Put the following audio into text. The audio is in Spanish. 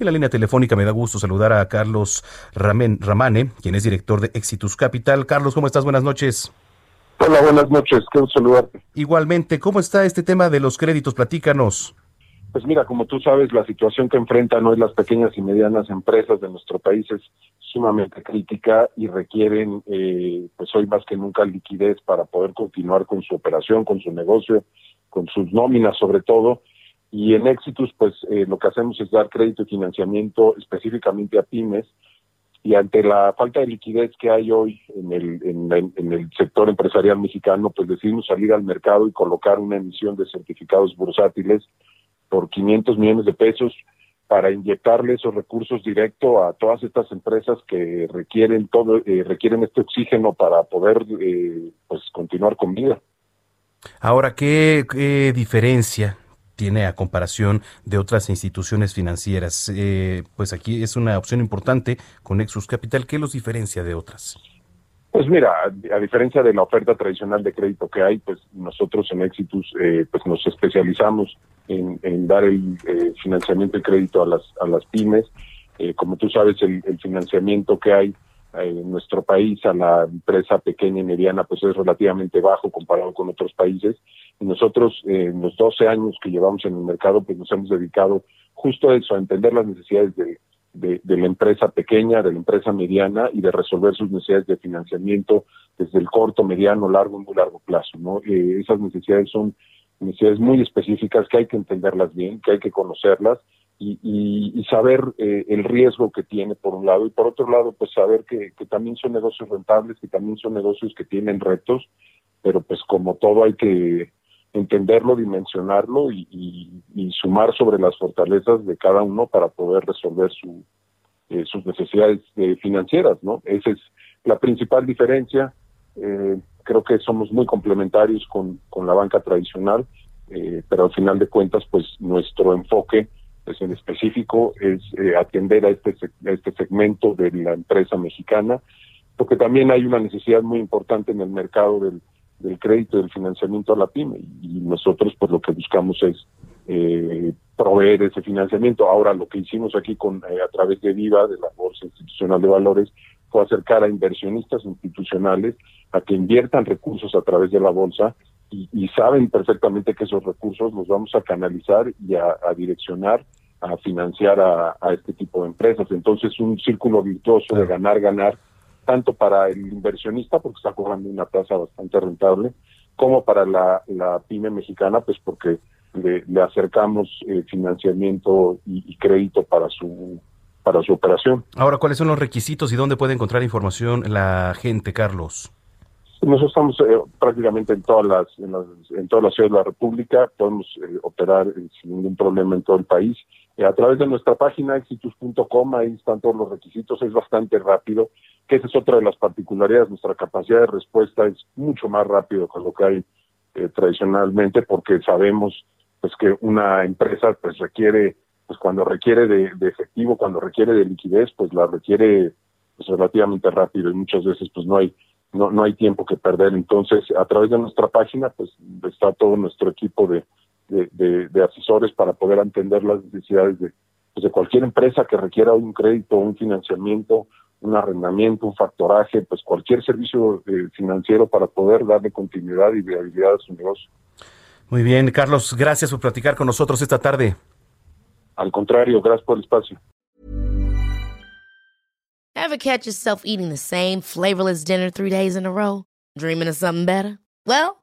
En la línea telefónica me da gusto saludar a Carlos Ramen, Ramane, quien es director de Exitus Capital. Carlos, ¿cómo estás? Buenas noches. Hola, buenas noches. Qué saludarte. Igualmente, ¿cómo está este tema de los créditos? Platícanos. Pues mira, como tú sabes, la situación que enfrentan hoy las pequeñas y medianas empresas de nuestro país es sumamente crítica y requieren, eh, pues hoy más que nunca, liquidez para poder continuar con su operación, con su negocio, con sus nóminas sobre todo. Y en Exitus, pues eh, lo que hacemos es dar crédito y financiamiento específicamente a pymes. Y ante la falta de liquidez que hay hoy en el, en, en el sector empresarial mexicano, pues decidimos salir al mercado y colocar una emisión de certificados bursátiles por 500 millones de pesos para inyectarle esos recursos directo a todas estas empresas que requieren todo eh, requieren este oxígeno para poder eh, pues continuar con vida. Ahora, ¿qué, qué diferencia tiene a comparación de otras instituciones financieras? Eh, pues aquí es una opción importante con Nexus Capital. ¿Qué los diferencia de otras? Pues mira, a, diferencia de la oferta tradicional de crédito que hay, pues nosotros en Exitus eh, pues nos especializamos en, dar el eh, financiamiento y crédito a las, a las pymes. Eh, como tú sabes, el, financiamiento que hay en nuestro país a la empresa pequeña y mediana pues es relativamente bajo comparado con otros países. Y nosotros en los 12 años que llevamos en el mercado pues nos hemos dedicado justo a eso, a entender las necesidades de de, la empresa pequeña, de la empresa mediana y de resolver sus necesidades de financiamiento desde el corto, mediano, largo y muy largo plazo. ¿no? Eh, esas necesidades son necesidades muy específicas que hay que entenderlas bien, que hay que conocerlas y, y, saber eh, el riesgo que tiene por un lado y por otro lado pues saber que, también son negocios rentables, que también son negocios que tienen retos, pero pues como todo hay que entenderlo, dimensionarlo y, sumar sobre las fortalezas de cada uno para poder resolver su, eh, sus necesidades eh, financieras, ¿no? Esa es la principal diferencia. Eh, creo que somos muy complementarios con, con la banca tradicional, pero al final de cuentas, pues nuestro enfoque pues, en específico es atender a este, a este segmento de la empresa mexicana, porque también hay una necesidad muy importante en el mercado del del crédito del financiamiento a la pyme y nosotros pues lo que buscamos es eh, proveer ese financiamiento. Ahora lo que hicimos aquí con eh, a través de Viva, de la Bolsa Institucional de Valores, fue acercar a inversionistas institucionales a que inviertan recursos a través de la bolsa y, saben perfectamente que esos recursos los vamos a canalizar y a, direccionar a financiar a, a, este tipo de empresas. Entonces, un círculo virtuoso de ganar, ganar, tanto para el inversionista, porque está cobrando una tasa bastante rentable, como para la, pyme mexicana, pues porque le, acercamos eh, financiamiento y, crédito para su para su operación. Ahora, ¿cuáles son los requisitos y dónde puede encontrar información la gente, Carlos? Nosotros estamos eh, prácticamente en todas las en, las, en todas las ciudades de la República, podemos eh, operar sin ningún problema en todo el país. A través de nuestra página exitus.com, ahí están todos los requisitos, es bastante rápido que esa es otra de las particularidades. Nuestra capacidad de respuesta es mucho más rápido que lo que hay eh, tradicionalmente, porque sabemos pues que una empresa pues requiere, pues cuando requiere de, efectivo, cuando requiere de liquidez, pues la requiere pues, relativamente rápido y muchas veces pues no hay no, no hay tiempo que perder. Entonces, a través de nuestra página, pues está todo nuestro equipo de, de, de asesores para poder entender las necesidades de, pues, de cualquier empresa que requiera un crédito, un financiamiento un arrendamiento, un factoraje, pues cualquier servicio eh, financiero para poder darle continuidad y viabilidad a su negocio. Muy bien, Carlos, gracias por platicar con nosotros esta tarde. Al contrario, gracias por el espacio. Ever catch yourself eating the same flavorless dinner three days in a row? Dreaming of something better? Well,